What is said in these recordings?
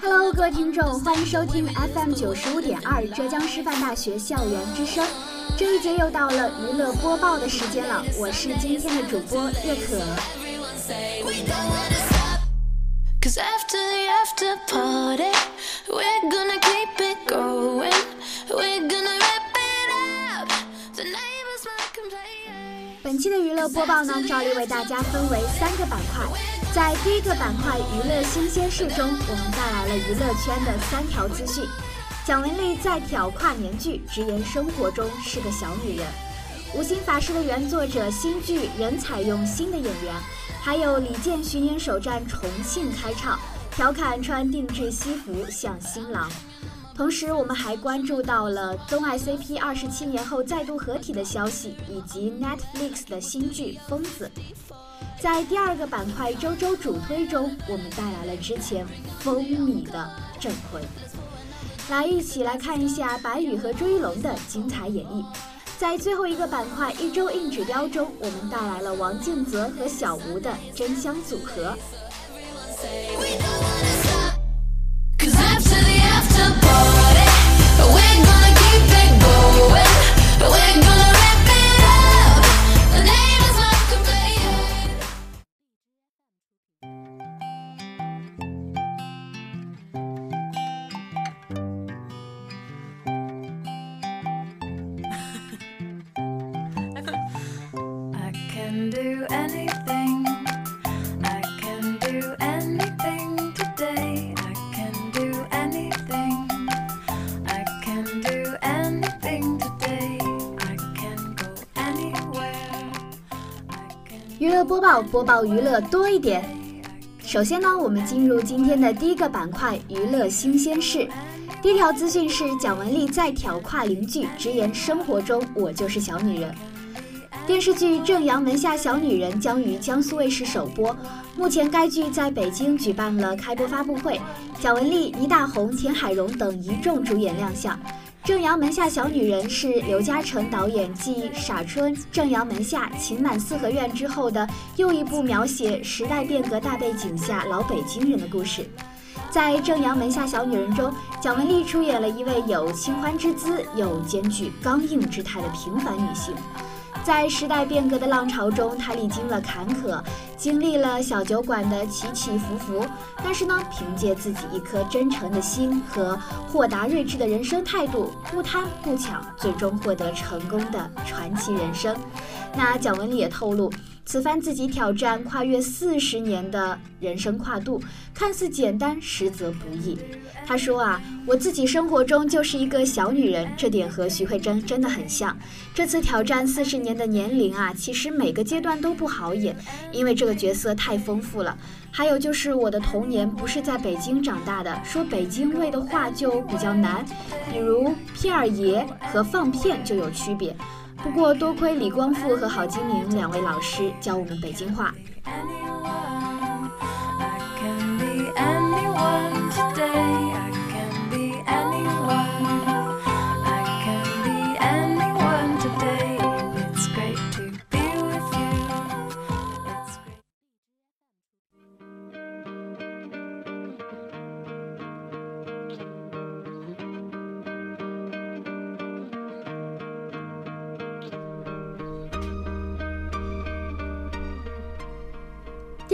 Hello，各位听众，欢迎收听 FM 九十五点二浙江师范大学校园之声。这一节又到了娱乐播报的时间了，我是今天的主播叶可。本期的娱乐播报呢，照例为大家分为三个板块。在第一个板块“娱乐新鲜事”中，我们带来了娱乐圈的三条资讯：蒋雯丽再挑跨年剧，直言生活中是个小女人；《无心法师》的原作者新剧仍采用新的演员；还有李健巡演首站重庆开唱，调侃穿定制西服像新郎。同时，我们还关注到了东爱 CP 二十七年后再度合体的消息，以及 Netflix 的新剧《疯子》。在第二个板块“周周主推”中，我们带来了之前风靡的镇魂。来，一起来看一下白宇和朱一龙的精彩演绎。在最后一个板块“一周硬指标”中，我们带来了王靖泽和小吴的真香组合。娱播报娱乐多一点。首先呢，我们进入今天的第一个板块——娱乐新鲜事。第一条资讯是蒋雯丽再挑跨龄剧，直言生活中我就是小女人。电视剧《正阳门下小女人》将于江苏卫视首播，目前该剧在北京举办了开播发布会，蒋雯丽、倪大红、田海蓉等一众主演亮相。正阳门下小女人是刘嘉诚导演继《傻春》《正阳门下》《情满四合院》之后的又一部描写时代变革大背景下老北京人的故事。在《正阳门下小女人》中，蒋雯丽出演了一位有清欢之姿又兼具刚硬之态的平凡女性。在时代变革的浪潮中，他历经了坎坷，经历了小酒馆的起起伏伏，但是呢，凭借自己一颗真诚的心和豁达睿智的人生态度，不贪不抢，最终获得成功的传奇人生。那蒋雯丽也透露。此番自己挑战跨越四十年的人生跨度，看似简单，实则不易。他说啊，我自己生活中就是一个小女人，这点和徐慧珍真的很像。这次挑战四十年的年龄啊，其实每个阶段都不好演，因为这个角色太丰富了。还有就是我的童年不是在北京长大的，说北京味的话就比较难，比如片儿爷和放片就有区别。不过多亏李光复和郝金明两位老师教我们北京话。I can be anyone today.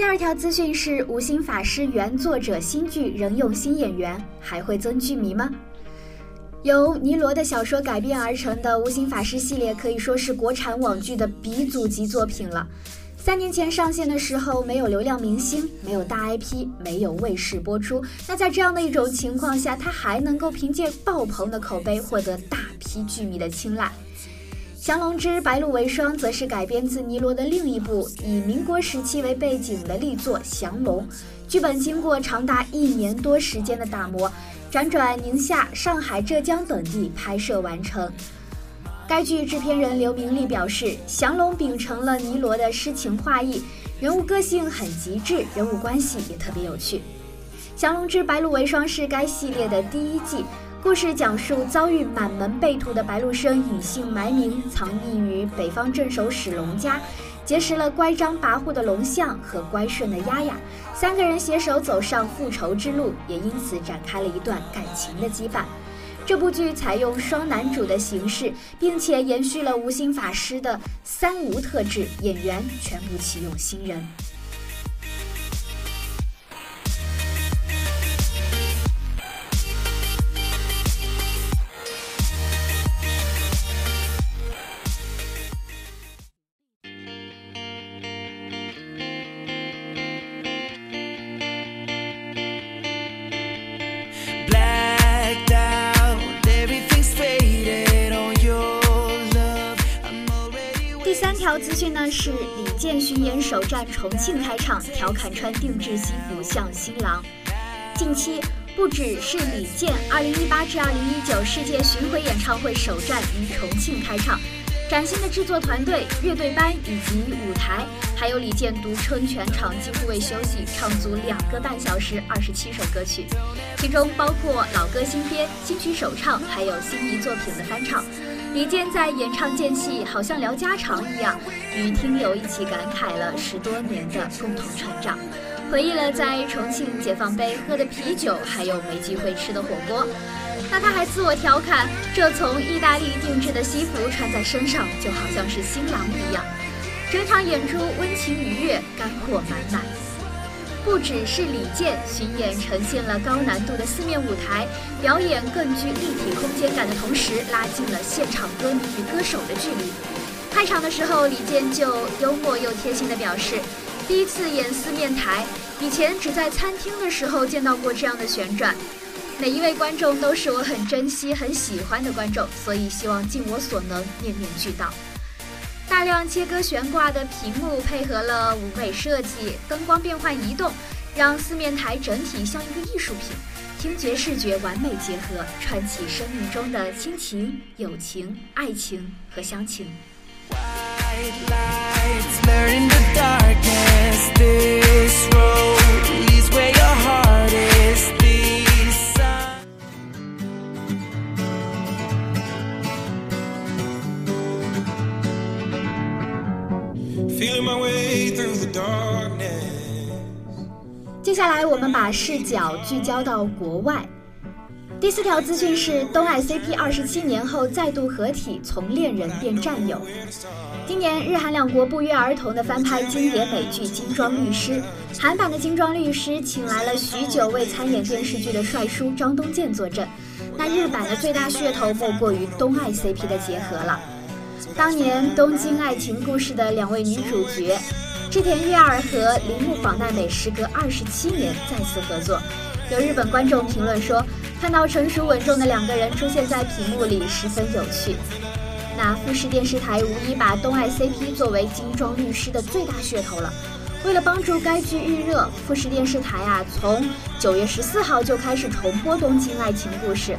第二条资讯是：无心法师原作者新剧仍用新演员，还会增剧迷吗？由尼罗的小说改编而成的《无心法师》系列可以说是国产网剧的鼻祖级作品了。三年前上线的时候，没有流量明星，没有大 IP，没有卫视播出。那在这样的一种情况下，它还能够凭借爆棚的口碑获得大批剧迷的青睐。《降龙之白鹿为霜》则是改编自尼罗的另一部以民国时期为背景的力作《降龙》，剧本经过长达一年多时间的打磨。辗转宁夏、上海、浙江等地拍摄完成。该剧制片人刘明利表示，降龙秉承了尼罗的诗情画意，人物个性很极致，人物关系也特别有趣。《降龙之白鹿为霜》是该系列的第一季，故事讲述遭遇满门被屠的白鹿生隐姓埋名，藏匿于北方镇守史龙家。结识了乖张跋扈的龙象和乖顺的丫丫，三个人携手走上复仇之路，也因此展开了一段感情的羁绊。这部剧采用双男主的形式，并且延续了无心法师的三无特质，演员全部启用新人。首站重庆开唱，调侃穿定制西服像新郎。近期不只是李健二零一八至二零一九世界巡回演唱会首站于重庆开唱，崭新的制作团队、乐队班以及舞台，还有李健独撑全场几乎未休息，唱足两个半小时，二十七首歌曲，其中包括老歌新编、新曲首唱，还有心仪作品的翻唱。李健在演唱间隙，好像聊家常一样，与听友一起感慨了十多年的共同成长，回忆了在重庆解放碑喝的啤酒，还有没机会吃的火锅。那他还自我调侃，这从意大利定制的西服穿在身上，就好像是新郎一样。整场演出温情愉悦，干货满满。不只是李健巡演呈现了高难度的四面舞台表演，更具立体空间感的同时，拉近了现场歌迷与歌手的距离。开场的时候，李健就幽默又贴心地表示，第一次演四面台，以前只在餐厅的时候见到过这样的旋转。每一位观众都是我很珍惜、很喜欢的观众，所以希望尽我所能，面面俱到。大量切割悬挂的屏幕，配合了舞美设计、灯光变换移动，让四面台整体像一个艺术品，听觉视觉完美结合，串起生命中的亲情、友情、爱情和乡情。接下来，我们把视角聚焦到国外。第四条资讯是，东爱 CP 二十七年后再度合体，从恋人变战友。今年，日韩两国不约而同的翻拍经典美剧《精装律师》，韩版的《精装律师》请来了许久未参演电视剧的帅叔张东健坐镇。那日版的最大噱头莫过于东爱 CP 的结合了。当年《东京爱情故事》的两位女主角。织田裕二和铃木保奈美时隔二十七年再次合作，有日本观众评论说，看到成熟稳重的两个人出现在屏幕里十分有趣。那富士电视台无疑把东爱 CP 作为精装律师的最大噱头了。为了帮助该剧预热，富士电视台啊从九月十四号就开始重播《东京爱情故事》。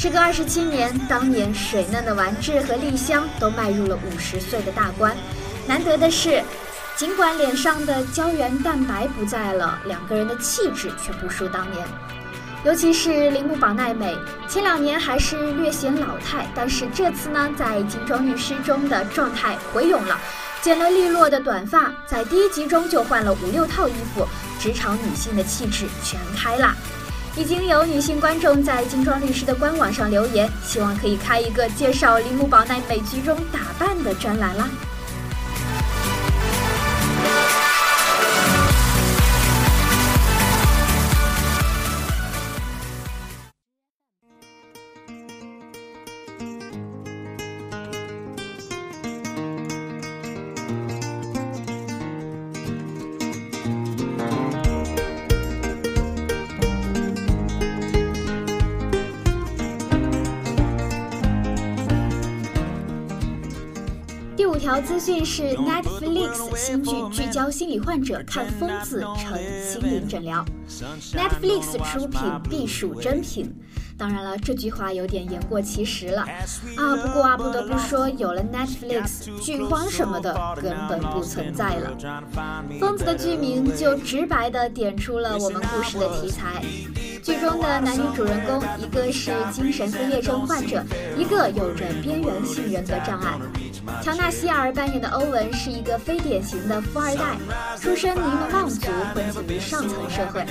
时隔二十七年，当年水嫩的丸治和丽香都迈入了五十岁的大关。难得的是。尽管脸上的胶原蛋白不在了，两个人的气质却不输当年。尤其是铃木保奈美，前两年还是略显老态，但是这次呢，在《精装律师》中的状态回勇了，剪了利落的短发，在第一集中就换了五六套衣服，职场女性的气质全开啦！已经有女性观众在《精装律师》的官网上留言，希望可以开一个介绍铃木保奈美剧中打扮的专栏啦。条资讯是 Netflix 新剧聚焦心理患者看疯子成心灵诊疗，Netflix 出品必属真品。当然了，这句话有点言过其实了啊。不过啊，不得不说，有了 Netflix，剧荒什么的根本不存在了。疯子的剧名就直白地点出了我们故事的题材。剧中的男女主人公，一个是精神分裂症患者，一个有着边缘性人格障碍。乔纳希尔扮演的欧文是一个非典型的富二代，出身名门望族，混迹于上层社会。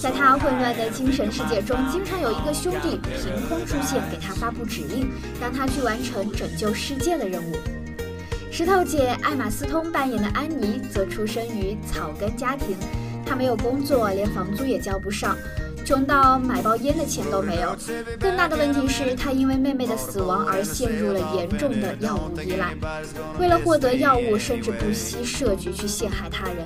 在他混乱的精神世界中，经常有一个兄弟凭空出现，给他发布指令，让他去完成拯救世界的任务。石头姐艾玛斯通扮演的安妮则出生于草根家庭，她没有工作，连房租也交不上。穷到买包烟的钱都没有，更大的问题是，他因为妹妹的死亡而陷入了严重的药物依赖，为了获得药物，甚至不惜设局去陷害他人。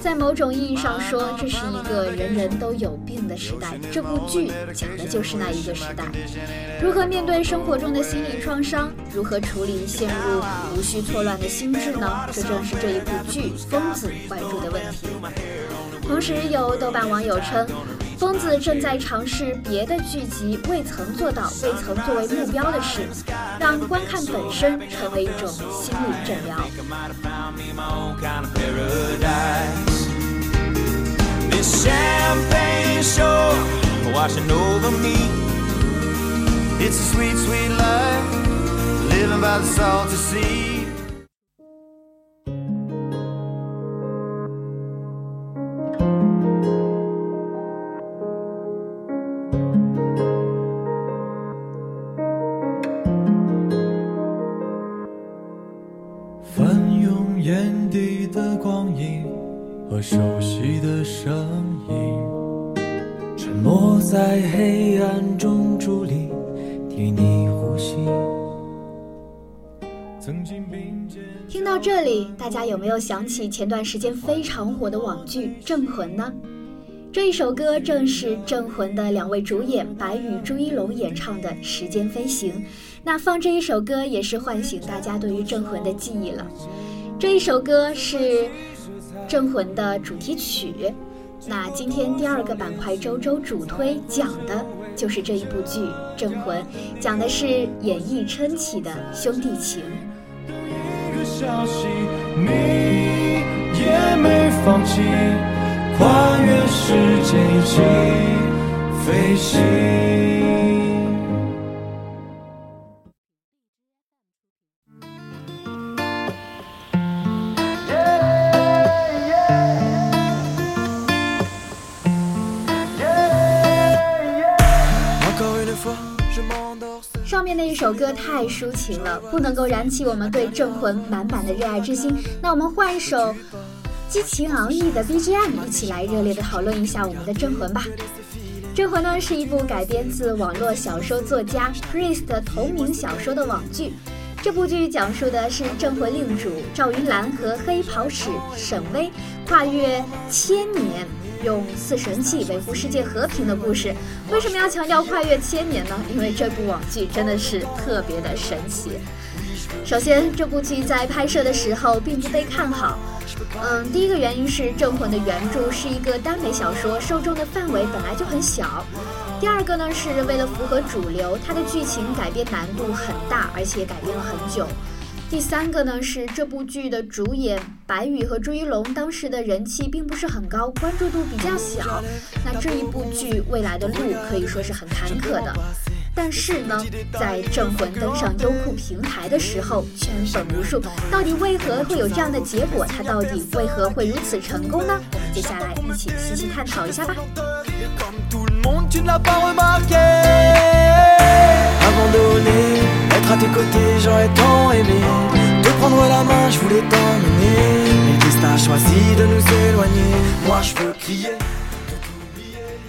在某种意义上说，这是一个人人都有病的时代。这部剧讲的就是那一个时代，如何面对生活中的心理创伤，如何处理陷入无序错乱的心智呢？这正是这一部剧《疯子》关注的问题。同时，有豆瓣网友称。疯子正在尝试别的剧集未曾做到、未曾作为目标的事，让观看本身成为一种心理诊疗。大家有没有想起前段时间非常火的网剧《镇魂》呢？这一首歌正是《镇魂》的两位主演白宇、朱一龙演唱的《时间飞行》。那放这一首歌，也是唤醒大家对于《镇魂》的记忆了。这一首歌是。《镇魂》的主题曲，那今天第二个板块周周主推讲的就是这一部剧《镇魂》，讲的是演绎撑起的兄弟情。你也没放弃，跨越时间一起飞行。首歌太抒情了，不能够燃起我们对《镇魂》满满的热爱之心。那我们换一首激情昂溢的 BGM，一起来热烈的讨论一下我们的《镇魂》吧。《镇魂》呢是一部改编自网络小说作家 Chris 的同名小说的网剧。这部剧讲述的是镇魂令主赵云澜和黑袍使沈巍跨越千年。用四神器维护世界和平的故事，为什么要强调跨越千年呢？因为这部网剧真的是特别的神奇。首先，这部剧在拍摄的时候并不被看好。嗯，第一个原因是《镇魂》的原著是一个耽美小说，受众的范围本来就很小。第二个呢，是为了符合主流，它的剧情改编难度很大，而且改编了很久。第三个呢是这部剧的主演白宇和朱一龙当时的人气并不是很高，关注度比较小。那这一部剧未来的路可以说是很坎坷的。但是呢，在《镇魂》登上优酷平台的时候，圈粉无数。到底为何会有这样的结果？它到底为何会如此成功呢？我们接下来一起细细探讨一下吧。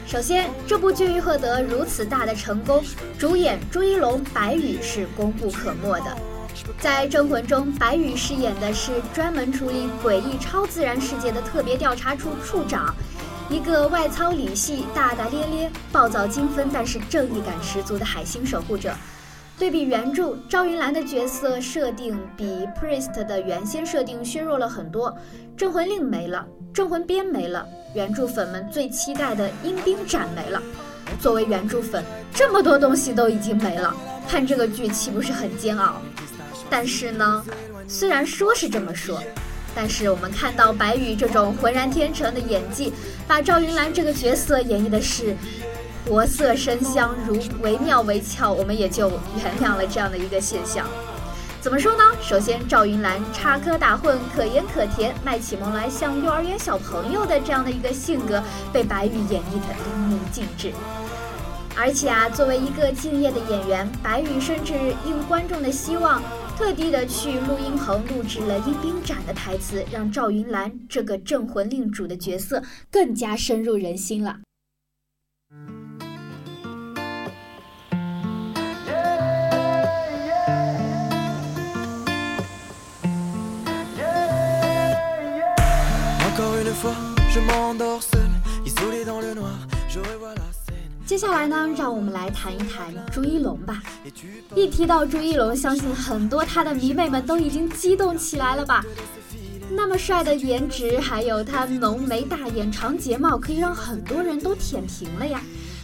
首先，这部剧获得如此大的成功，主演朱一龙、白宇是功不可没的。在《镇魂》中，白宇饰演的是专门处理诡异超自然事件的特别调查处处长，一个外糙里细、大大咧咧、暴躁精分，但是正义感十足的海星守护者。对比原著，赵云兰的角色设定比 Priest 的原先设定削弱了很多，镇魂令没了，镇魂鞭没了，原著粉们最期待的阴兵斩没了。作为原著粉，这么多东西都已经没了，看这个剧岂不是很煎熬？但是呢，虽然说是这么说，但是我们看到白宇这种浑然天成的演技，把赵云兰这个角色演绎的是。活色生香，如惟妙惟肖，我们也就原谅了这样的一个现象。怎么说呢？首先，赵云兰插科打诨，可盐可甜，卖起萌来像幼儿园小朋友的这样的一个性格，被白宇演绎的淋漓尽致。而且啊，作为一个敬业的演员，白宇甚至应观众的希望，特地的去录音棚录制了阴兵斩的台词，让赵云兰这个镇魂令主的角色更加深入人心了。接下来呢，让我们来谈一谈朱一龙吧。一提到朱一龙，相信很多他的迷妹们都已经激动起来了吧？那么帅的颜值，还有他浓眉大眼、长睫毛，可以让很多人都舔屏了呀。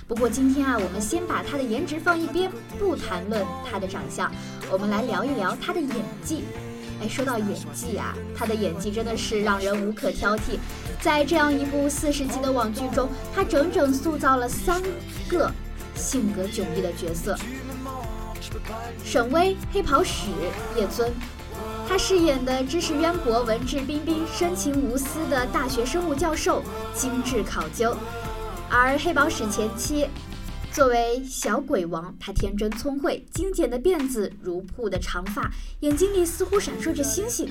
不过今天啊，我们先把他的颜值放一边，不谈论他的长相，我们来聊一聊他的演技。哎，说到演技啊，他的演技真的是让人无可挑剔。在这样一部四十集的网剧中，他整整塑造了三个性格迥异的角色：沈巍、黑袍使、叶尊。他饰演的知识渊博、文质彬彬、深情无私的大学生物教授，精致考究；而黑宝使前妻。作为小鬼王，他天真聪慧，精简的辫子，如瀑的长发，眼睛里似乎闪烁着星星。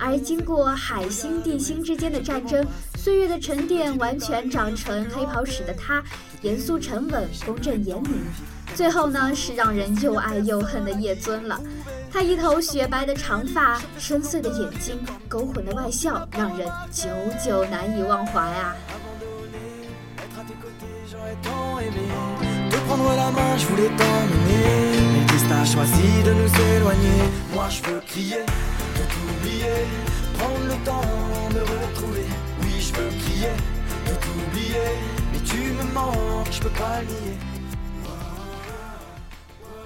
而经过海星地星之间的战争，岁月的沉淀，完全长成黑袍使的他，严肃沉稳，公正严明。最后呢，是让人又爱又恨的叶尊了。他一头雪白的长发，深邃的眼睛，勾魂的外笑，让人久久难以忘怀啊。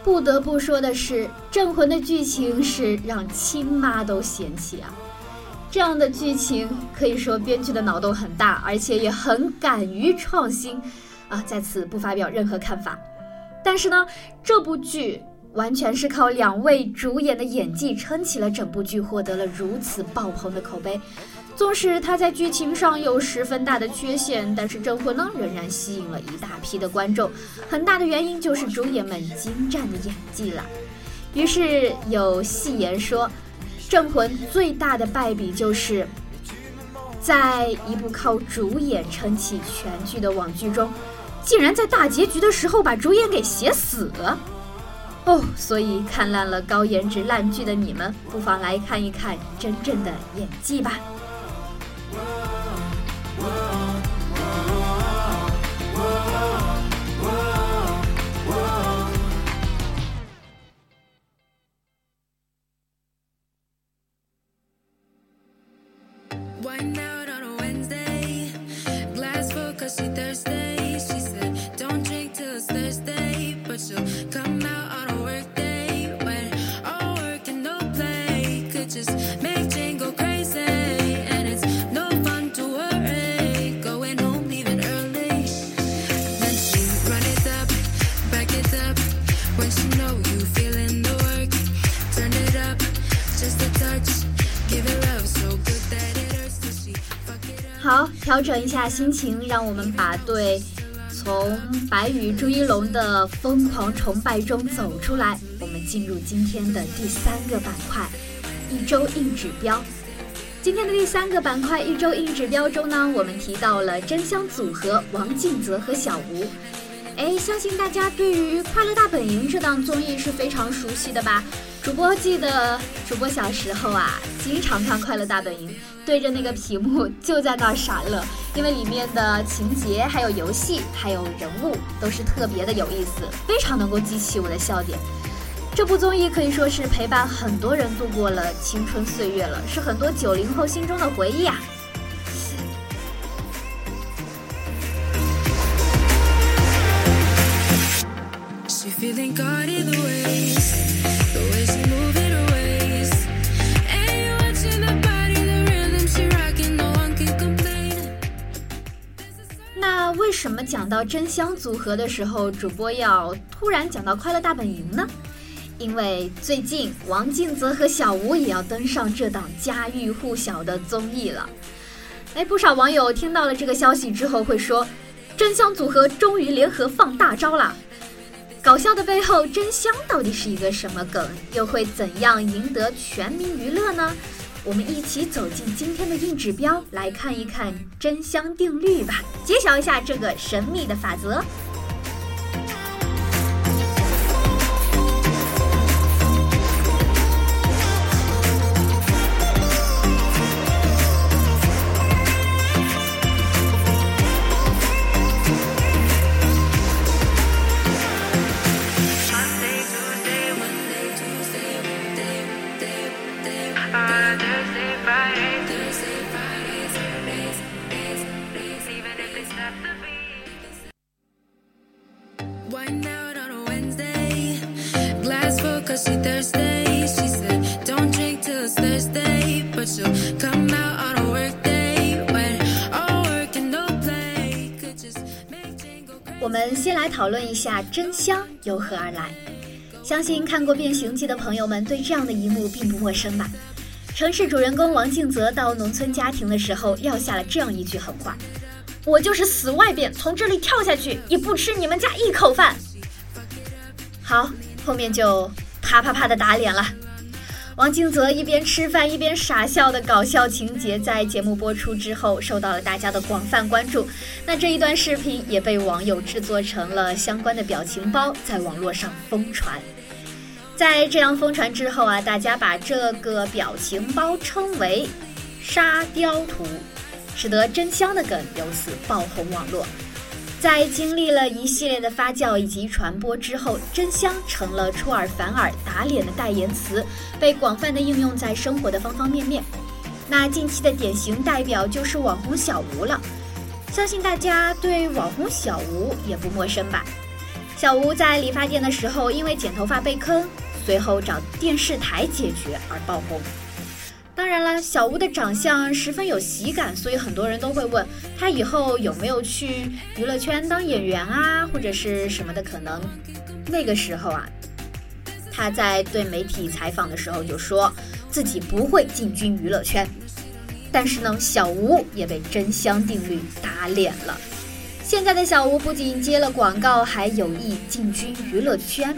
不得不说的是，《镇魂》的剧情是让亲妈都嫌弃啊！这样的剧情可以说编剧的脑洞很大，而且也很敢于创新。啊，在此不发表任何看法。但是呢，这部剧完全是靠两位主演的演技撑起了整部剧，获得了如此爆棚的口碑。纵使它在剧情上有十分大的缺陷，但是《镇魂》呢仍然吸引了一大批的观众。很大的原因就是主演们精湛的演技了。于是有戏言说，《镇魂》最大的败笔就是，在一部靠主演撑起全剧的网剧中。竟然在大结局的时候把主演给写死。了，哦，所以看烂了高颜值烂剧的你们，不妨来看一看真正的演技吧。好，调整一下心情，让我们把对从白羽朱一龙的疯狂崇拜中走出来。我们进入今天的第三个板块——一周硬指标。今天的第三个板块——一周硬指标中呢，我们提到了真香组合王静泽和小吴。哎，相信大家对于《快乐大本营》这档综艺是非常熟悉的吧？主播记得，主播小时候啊，经常看《快乐大本营》，对着那个屏幕就在那儿傻乐，因为里面的情节、还有游戏、还有人物都是特别的有意思，非常能够激起我的笑点。这部综艺可以说是陪伴很多人度过了青春岁月了，是很多九零后心中的回忆啊。为什么讲到真香组合的时候，主播要突然讲到快乐大本营呢？因为最近王静泽和小吴也要登上这档家喻户晓的综艺了。哎，不少网友听到了这个消息之后会说，真香组合终于联合放大招了。搞笑的背后，真香到底是一个什么梗？又会怎样赢得全民娱乐呢？我们一起走进今天的硬指标，来看一看真香定律吧，揭晓一下这个神秘的法则。讨论一下真香由何而来。相信看过《变形记》的朋友们对这样的一幕并不陌生吧？城市主人公王静泽到农村家庭的时候，撂下了这样一句狠话：“我就是死外边从这里跳下去，也不吃你们家一口饭。”好，后面就啪啪啪的打脸了。王静泽一边吃饭一边傻笑的搞笑情节，在节目播出之后受到了大家的广泛关注。那这一段视频也被网友制作成了相关的表情包，在网络上疯传。在这样疯传之后啊，大家把这个表情包称为“沙雕图”，使得真香的梗由此爆红网络。在经历了一系列的发酵以及传播之后，真香成了出尔反尔、打脸的代言词，被广泛的应用在生活的方方面面。那近期的典型代表就是网红小吴了，相信大家对网红小吴也不陌生吧？小吴在理发店的时候，因为剪头发被坑，随后找电视台解决而爆红。当然了，小吴的长相十分有喜感，所以很多人都会问他以后有没有去娱乐圈当演员啊，或者是什么的可能。那个时候啊，他在对媒体采访的时候就说自己不会进军娱乐圈。但是呢，小吴也被真香定律打脸了。现在的小吴不仅接了广告，还有意进军娱乐圈。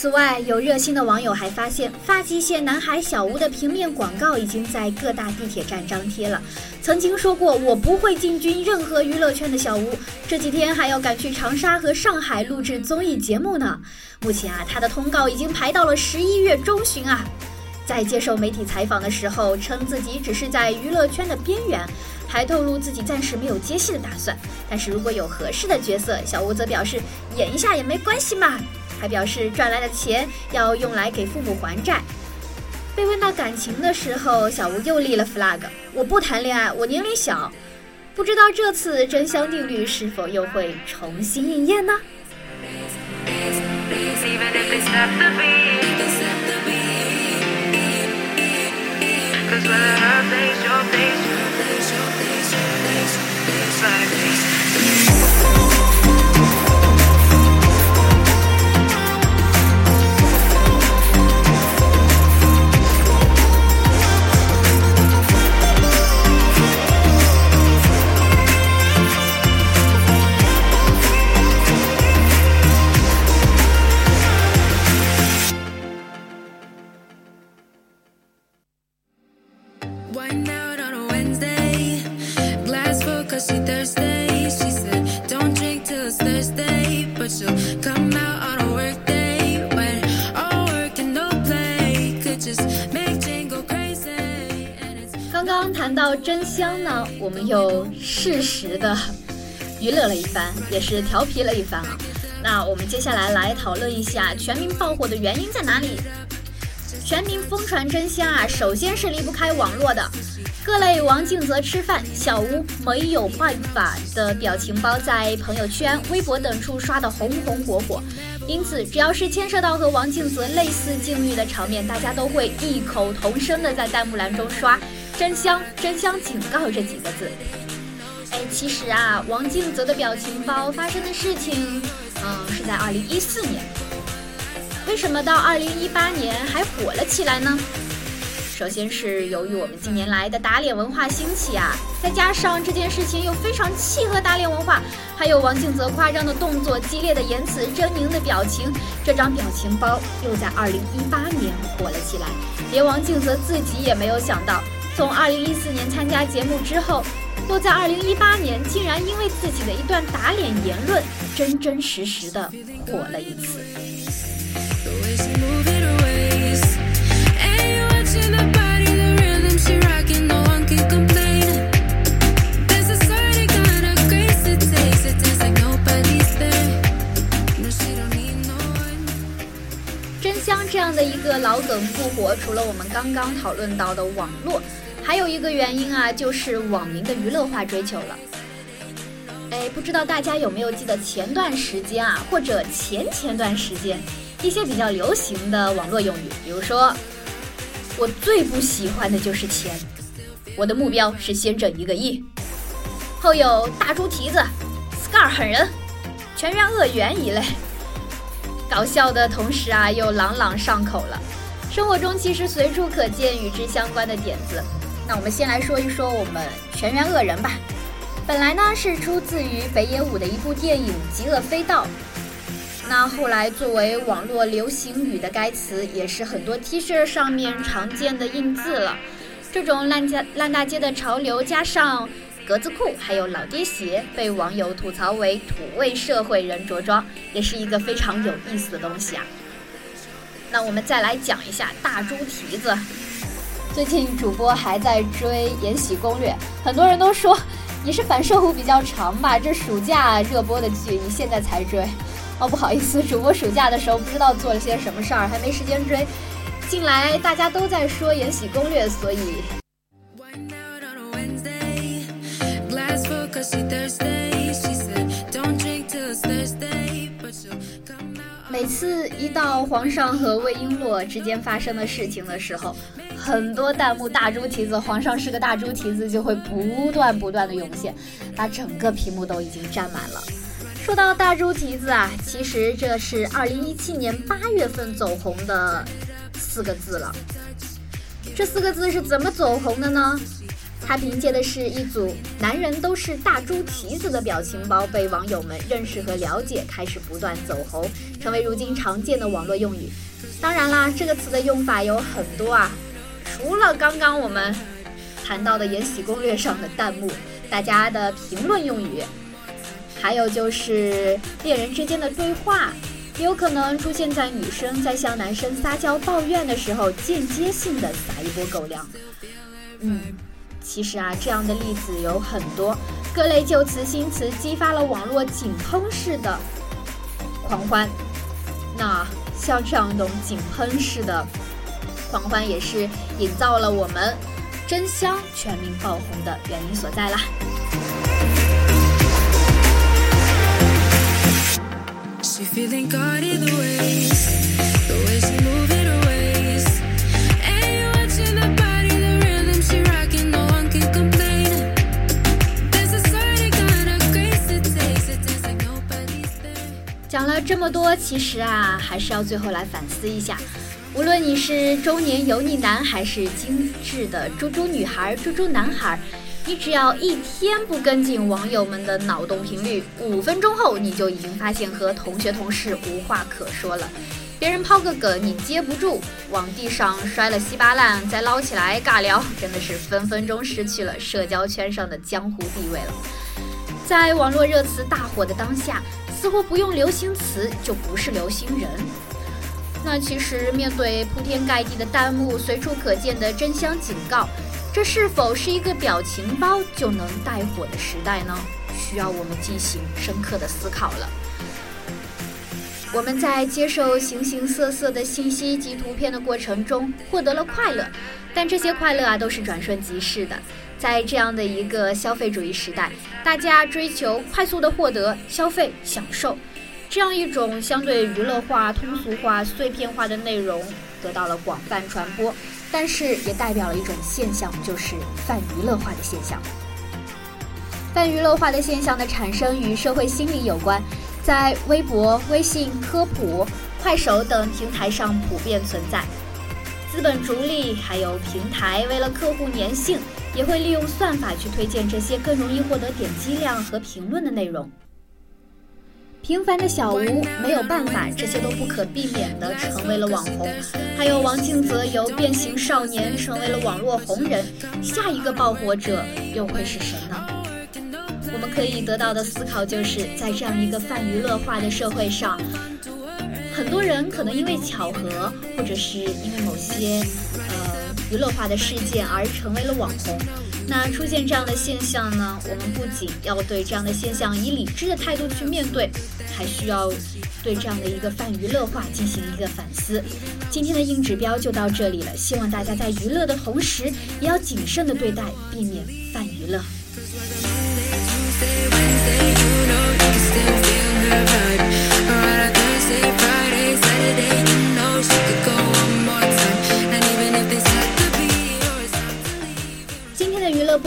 此外，有热心的网友还发现，发际线男孩小吴的平面广告已经在各大地铁站张贴了。曾经说过我不会进军任何娱乐圈的小吴，这几天还要赶去长沙和上海录制综艺节目呢。目前啊，他的通告已经排到了十一月中旬啊。在接受媒体采访的时候，称自己只是在娱乐圈的边缘，还透露自己暂时没有接戏的打算。但是如果有合适的角色，小吴则表示演一下也没关系嘛。还表示赚来的钱要用来给父母还债。被问到感情的时候，小吴又立了 flag：我不谈恋爱，我年龄小。不知道这次真香定律是否又会重新应验呢？真香呢，我们又适时的娱乐了一番，也是调皮了一番啊。那我们接下来来讨论一下全民爆火的原因在哪里？全民疯传真香啊，首先是离不开网络的。各类王静泽吃饭、小吴没有办法的表情包在朋友圈、微博等处刷得红红火火，因此只要是牵涉到和王静泽类似境遇的场面，大家都会异口同声的在弹幕栏中刷“真香真香警告”这几个字。哎，其实啊，王静泽的表情包发生的事情，嗯，是在二零一四年，为什么到二零一八年还火了起来呢？首先是由于我们近年来的打脸文化兴起啊，再加上这件事情又非常契合打脸文化，还有王静泽夸张的动作、激烈的言辞、狰狞的表情，这张表情包又在二零一八年火了起来。连王静泽自己也没有想到，从二零一四年参加节目之后，又在二零一八年竟然因为自己的一段打脸言论，真真实实的火了一次。真香这样的一个老梗复活，除了我们刚刚讨论到的网络，还有一个原因啊，就是网民的娱乐化追求了。哎，不知道大家有没有记得前段时间啊，或者前前段时间一些比较流行的网络用语，比如说，我最不喜欢的就是钱，我的目标是先挣一个亿。后有大猪蹄子、Scar 狠人、全员恶缘一类。搞笑的同时啊，又朗朗上口了。生活中其实随处可见与之相关的点子。那我们先来说一说我们全员恶人吧。本来呢是出自于北野武的一部电影《极恶飞盗》，那后来作为网络流行语的该词，也是很多 T 恤上面常见的印字了。这种烂家烂大街的潮流，加上。格子裤还有老爹鞋被网友吐槽为土味社会人着装，也是一个非常有意思的东西啊。那我们再来讲一下大猪蹄子。最近主播还在追《延禧攻略》，很多人都说你是反射弧比较长吧？这暑假热播的剧，你现在才追？哦，不好意思，主播暑假的时候不知道做了些什么事儿，还没时间追。近来大家都在说《延禧攻略》，所以。每次一到皇上和魏璎珞之间发生的事情的时候，很多弹幕“大猪蹄子”，皇上是个大猪蹄子，就会不断不断的涌现，把整个屏幕都已经占满了。说到大猪蹄子啊，其实这是二零一七年八月份走红的四个字了。这四个字是怎么走红的呢？他凭借的是一组“男人都是大猪蹄子”的表情包，被网友们认识和了解，开始不断走红，成为如今常见的网络用语。当然啦，这个词的用法有很多啊，除了刚刚我们谈到的《延禧攻略》上的弹幕，大家的评论用语，还有就是恋人之间的对话，也有可能出现在女生在向男生撒娇抱怨的时候，间接性的撒一波狗粮。嗯。其实啊，这样的例子有很多，各类旧词新词激发了网络井喷式的狂欢。那像这样一种井喷式的狂欢，也是营造了我们真香全民爆红的原因所在啦。讲了这这么多，其实啊，还是要最后来反思一下。无论你是中年油腻男，还是精致的猪猪女孩、猪猪男孩，你只要一天不跟进网友们的脑洞频率，五分钟后你就已经发现和同学同事无话可说了。别人抛个梗你接不住，往地上摔了稀巴烂，再捞起来尬聊，真的是分分钟失去了社交圈上的江湖地位了。在网络热词大火的当下。似乎不用流行词就不是流行人。那其实面对铺天盖地的弹幕，随处可见的真香警告，这是否是一个表情包就能带火的时代呢？需要我们进行深刻的思考了。我们在接受形形色色的信息及图片的过程中获得了快乐，但这些快乐啊都是转瞬即逝的。在这样的一个消费主义时代，大家追求快速的获得、消费、享受，这样一种相对娱乐化、通俗化、碎片化的内容得到了广泛传播，但是也代表了一种现象，就是泛娱乐化的现象。泛娱乐化的现象的产生与社会心理有关。在微博、微信、科普、快手等平台上普遍存在。资本逐利，还有平台为了客户粘性，也会利用算法去推荐这些更容易获得点击量和评论的内容。平凡的小吴没有办法，这些都不可避免的成为了网红。还有王静泽由变形少年成为了网络红人，下一个爆火者又会是谁呢？我们可以得到的思考，就是在这样一个泛娱乐化的社会上，很多人可能因为巧合，或者是因为某些呃娱乐化的事件而成为了网红。那出现这样的现象呢，我们不仅要对这样的现象以理智的态度去面对，还需要对这样的一个泛娱乐化进行一个反思。今天的硬指标就到这里了，希望大家在娱乐的同时，也要谨慎的对待，避免泛娱乐。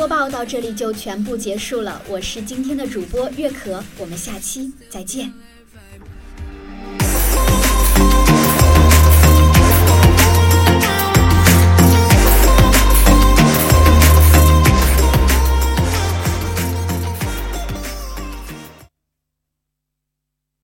播报到这里就全部结束了，我是今天的主播月可，我们下期再见。